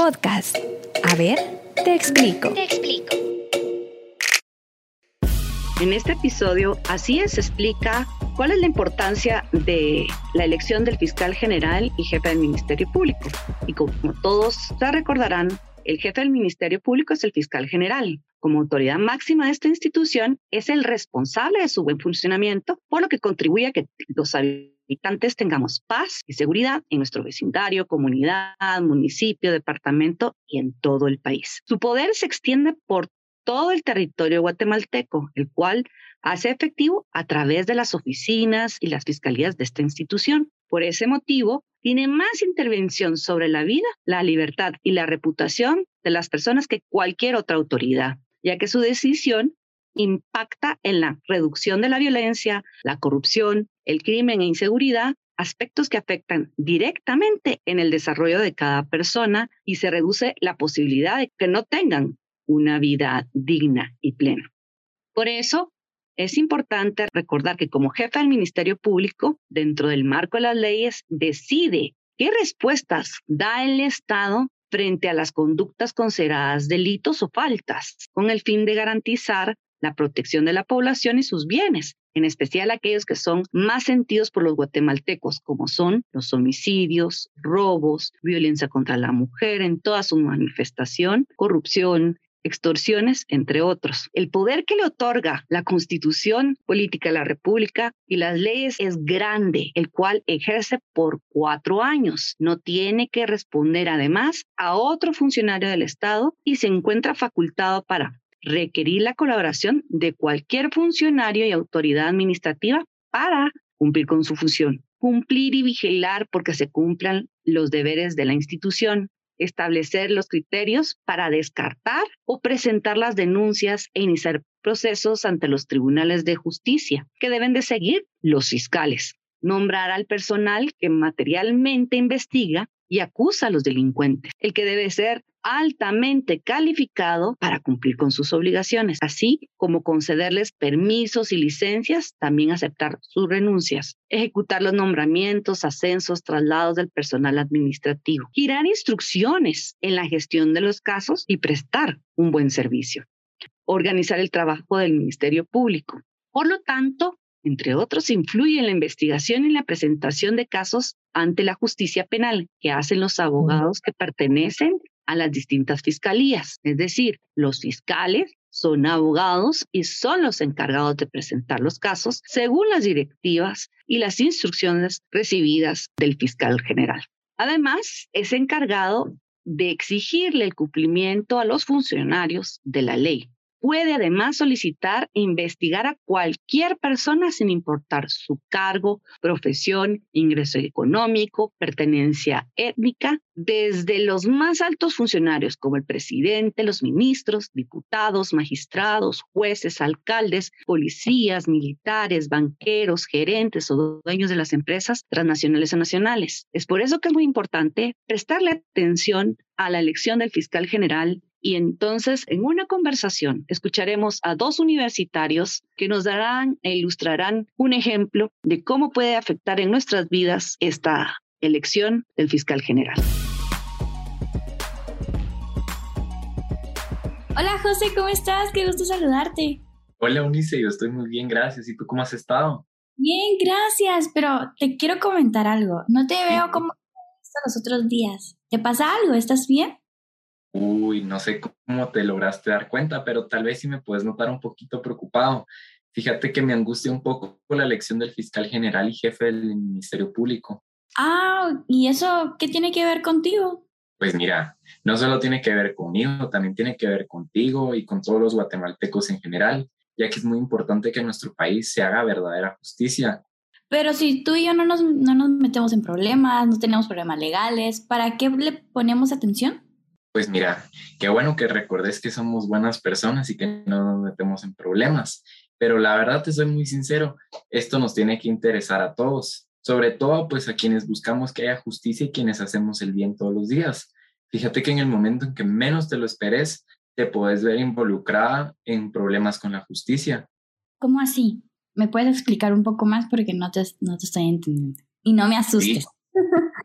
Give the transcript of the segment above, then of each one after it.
Podcast. A ver, te explico. Te explico. En este episodio, así es, explica cuál es la importancia de la elección del fiscal general y jefe del Ministerio Público. Y como todos ya recordarán, el jefe del Ministerio Público es el fiscal general. Como autoridad máxima de esta institución, es el responsable de su buen funcionamiento, por lo que contribuye a que los habitantes tengamos paz y seguridad en nuestro vecindario, comunidad, municipio, departamento y en todo el país. Su poder se extiende por todo el territorio guatemalteco, el cual hace efectivo a través de las oficinas y las fiscalías de esta institución. Por ese motivo, tiene más intervención sobre la vida, la libertad y la reputación de las personas que cualquier otra autoridad, ya que su decisión impacta en la reducción de la violencia, la corrupción, el crimen e inseguridad, aspectos que afectan directamente en el desarrollo de cada persona y se reduce la posibilidad de que no tengan una vida digna y plena. Por eso, es importante recordar que como jefe del Ministerio Público, dentro del marco de las leyes, decide qué respuestas da el Estado frente a las conductas consideradas delitos o faltas, con el fin de garantizar la protección de la población y sus bienes, en especial aquellos que son más sentidos por los guatemaltecos, como son los homicidios, robos, violencia contra la mujer en toda su manifestación, corrupción, extorsiones, entre otros. El poder que le otorga la constitución política de la República y las leyes es grande, el cual ejerce por cuatro años. No tiene que responder además a otro funcionario del Estado y se encuentra facultado para requerir la colaboración de cualquier funcionario y autoridad administrativa para cumplir con su función. Cumplir y vigilar porque se cumplan los deberes de la institución, establecer los criterios para descartar o presentar las denuncias e iniciar procesos ante los tribunales de justicia que deben de seguir los fiscales. Nombrar al personal que materialmente investiga y acusa a los delincuentes, el que debe ser altamente calificado para cumplir con sus obligaciones, así como concederles permisos y licencias, también aceptar sus renuncias, ejecutar los nombramientos, ascensos, traslados del personal administrativo, girar instrucciones en la gestión de los casos y prestar un buen servicio, organizar el trabajo del Ministerio Público. Por lo tanto, entre otros, influye en la investigación y la presentación de casos ante la justicia penal que hacen los abogados que pertenecen a las distintas fiscalías. Es decir, los fiscales son abogados y son los encargados de presentar los casos según las directivas y las instrucciones recibidas del fiscal general. Además, es encargado de exigirle el cumplimiento a los funcionarios de la ley, puede además solicitar e investigar a cualquier persona sin importar su cargo, profesión, ingreso económico, pertenencia étnica, desde los más altos funcionarios como el presidente, los ministros, diputados, magistrados, jueces, alcaldes, policías, militares, banqueros, gerentes o dueños de las empresas transnacionales o nacionales. Es por eso que es muy importante prestarle atención a la elección del fiscal general y entonces, en una conversación, escucharemos a dos universitarios que nos darán e ilustrarán un ejemplo de cómo puede afectar en nuestras vidas esta elección del fiscal general. Hola José, ¿cómo estás? Qué gusto saludarte. Hola Unice, yo estoy muy bien, gracias. ¿Y tú cómo has estado? Bien, gracias, pero te quiero comentar algo. No te veo como los otros días. ¿Te pasa algo? ¿Estás bien? Uy, no sé cómo te lograste dar cuenta, pero tal vez sí me puedes notar un poquito preocupado. Fíjate que me angustia un poco la elección del fiscal general y jefe del Ministerio Público. Ah, ¿y eso qué tiene que ver contigo? Pues mira, no solo tiene que ver conmigo, también tiene que ver contigo y con todos los guatemaltecos en general, ya que es muy importante que en nuestro país se haga verdadera justicia. Pero si tú y yo no nos, no nos metemos en problemas, no tenemos problemas legales, ¿para qué le ponemos atención? Pues mira, qué bueno que recordes que somos buenas personas y que no nos metemos en problemas. Pero la verdad te soy muy sincero, esto nos tiene que interesar a todos, sobre todo pues a quienes buscamos que haya justicia y quienes hacemos el bien todos los días. Fíjate que en el momento en que menos te lo esperes, te puedes ver involucrada en problemas con la justicia. ¿Cómo así? ¿Me puedes explicar un poco más porque no te, no te estoy entendiendo? Y no me asustes.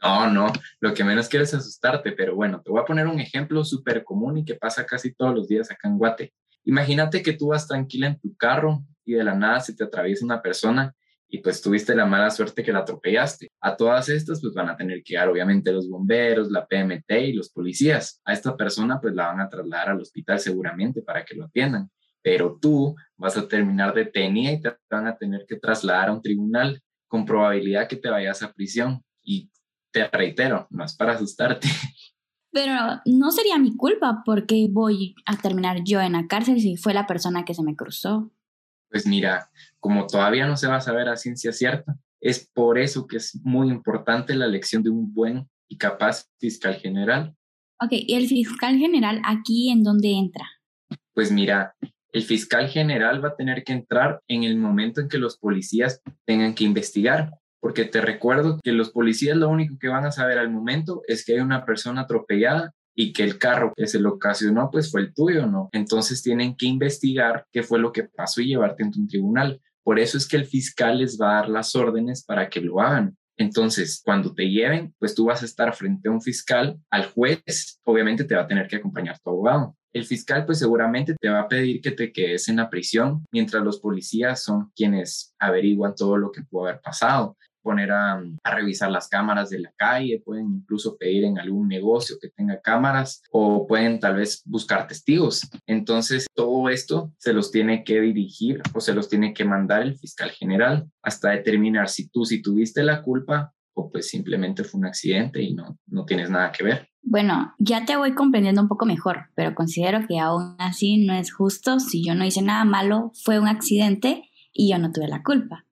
No, no, lo que menos quiero es asustarte, pero bueno, te voy a poner un ejemplo súper común y que pasa casi todos los días acá en Guate. Imagínate que tú vas tranquila en tu carro y de la nada se te atraviesa una persona y pues tuviste la mala suerte que la atropellaste. A todas estas pues van a tener que dar obviamente los bomberos, la PMT y los policías. A esta persona pues la van a trasladar al hospital seguramente para que lo atiendan. Pero tú vas a terminar detenida y te van a tener que trasladar a un tribunal con probabilidad que te vayas a prisión. Y te reitero, no es para asustarte. Pero no sería mi culpa porque voy a terminar yo en la cárcel si fue la persona que se me cruzó. Pues mira, como todavía no se va a saber a ciencia cierta, es por eso que es muy importante la elección de un buen y capaz fiscal general. Ok, ¿y el fiscal general aquí en dónde entra? Pues mira, el fiscal general va a tener que entrar en el momento en que los policías tengan que investigar, porque te recuerdo que los policías lo único que van a saber al momento es que hay una persona atropellada y que el carro que se lo ocasionó pues fue el tuyo, ¿no? Entonces tienen que investigar qué fue lo que pasó y llevarte ante un tribunal. Por eso es que el fiscal les va a dar las órdenes para que lo hagan. Entonces, cuando te lleven, pues tú vas a estar frente a un fiscal, al juez, obviamente te va a tener que acompañar tu abogado. El fiscal pues seguramente te va a pedir que te quedes en la prisión, mientras los policías son quienes averiguan todo lo que pudo haber pasado poner a, revisar las cámaras de la calle, pueden incluso pedir en algún negocio que tenga cámaras o pueden tal vez buscar testigos. Entonces, todo esto se los tiene que dirigir o se los tiene que mandar el fiscal general hasta determinar si tú, si tuviste la culpa o pues simplemente fue un accidente y no, no tienes nada que ver. Bueno, ya te voy comprendiendo un poco mejor, pero considero que aún así no es justo si yo no hice nada malo, fue un accidente y yo no tuve la culpa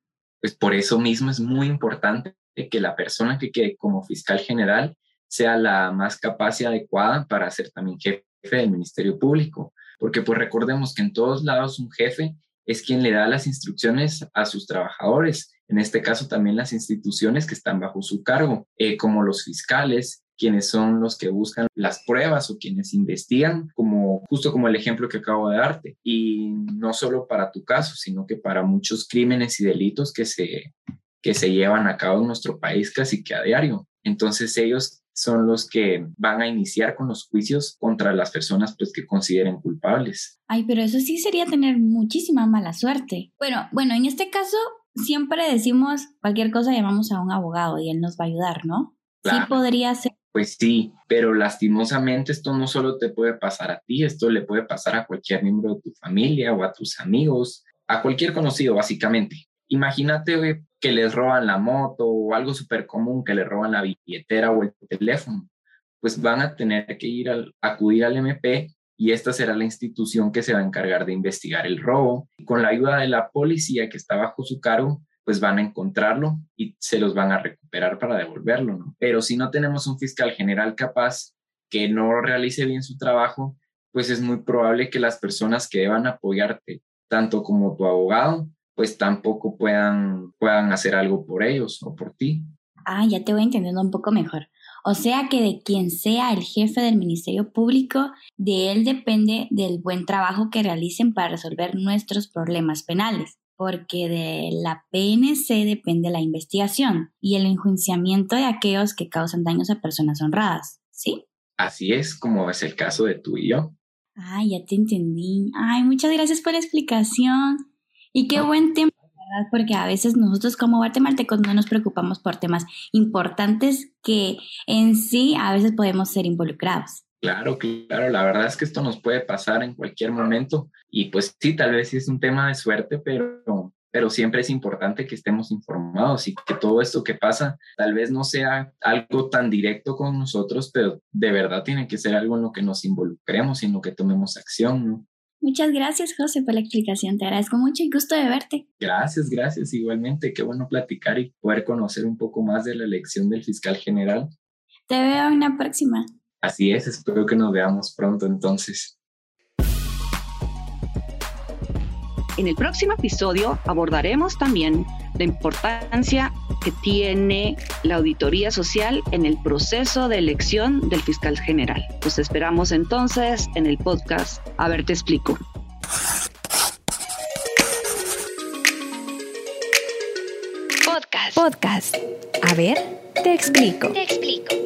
pues por eso mismo es muy importante que la persona que quede como fiscal general sea la más capaz y adecuada para ser también jefe del Ministerio Público, porque pues recordemos que en todos lados un jefe es quien le da las instrucciones a sus trabajadores, en este caso también las instituciones que están bajo su cargo, eh, como los fiscales, quienes son los que buscan las pruebas o quienes investigan, como justo como el ejemplo que acabo de darte. Y no solo para tu caso, sino que para muchos crímenes y delitos que se, que se llevan a cabo en nuestro país casi que a diario. Entonces ellos son los que van a iniciar con los juicios contra las personas pues que consideren culpables. Ay, pero eso sí sería tener muchísima mala suerte. Bueno, bueno, en este caso siempre decimos cualquier cosa llamamos a un abogado y él nos va a ayudar, ¿no? Sí podría ser pues sí, pero lastimosamente esto no solo te puede pasar a ti, esto le puede pasar a cualquier miembro de tu familia o a tus amigos, a cualquier conocido básicamente. Imagínate que les roban la moto o algo súper común, que le roban la billetera o el teléfono. Pues van a tener que ir a acudir al MP y esta será la institución que se va a encargar de investigar el robo. Con la ayuda de la policía que está bajo su cargo, pues van a encontrarlo y se los van a recuperar para devolverlo, ¿no? Pero si no tenemos un fiscal general capaz que no realice bien su trabajo, pues es muy probable que las personas que deban apoyarte, tanto como tu abogado, pues tampoco puedan, puedan hacer algo por ellos o por ti. Ah, ya te voy entendiendo un poco mejor. O sea que de quien sea el jefe del Ministerio Público, de él depende del buen trabajo que realicen para resolver nuestros problemas penales porque de la PNC depende la investigación y el enjuiciamiento de aquellos que causan daños a personas honradas, ¿sí? Así es como es el caso de tú y yo. Ay, ya te entendí. Ay, muchas gracias por la explicación. Y qué buen tema, ¿verdad? Porque a veces nosotros como guatemaltecos no nos preocupamos por temas importantes que en sí a veces podemos ser involucrados. Claro, claro, la verdad es que esto nos puede pasar en cualquier momento y pues sí, tal vez sí es un tema de suerte, pero, pero siempre es importante que estemos informados y que todo esto que pasa tal vez no sea algo tan directo con nosotros, pero de verdad tiene que ser algo en lo que nos involucremos y en lo que tomemos acción, ¿no? Muchas gracias, José, por la explicación. Te agradezco mucho y gusto de verte. Gracias, gracias. Igualmente, qué bueno platicar y poder conocer un poco más de la elección del fiscal general. Te veo en la próxima. Así es, espero que nos veamos pronto entonces. En el próximo episodio abordaremos también la importancia que tiene la auditoría social en el proceso de elección del fiscal general. Los esperamos entonces en el podcast A ver, te explico. Podcast. Podcast. A ver, Te explico. Te explico.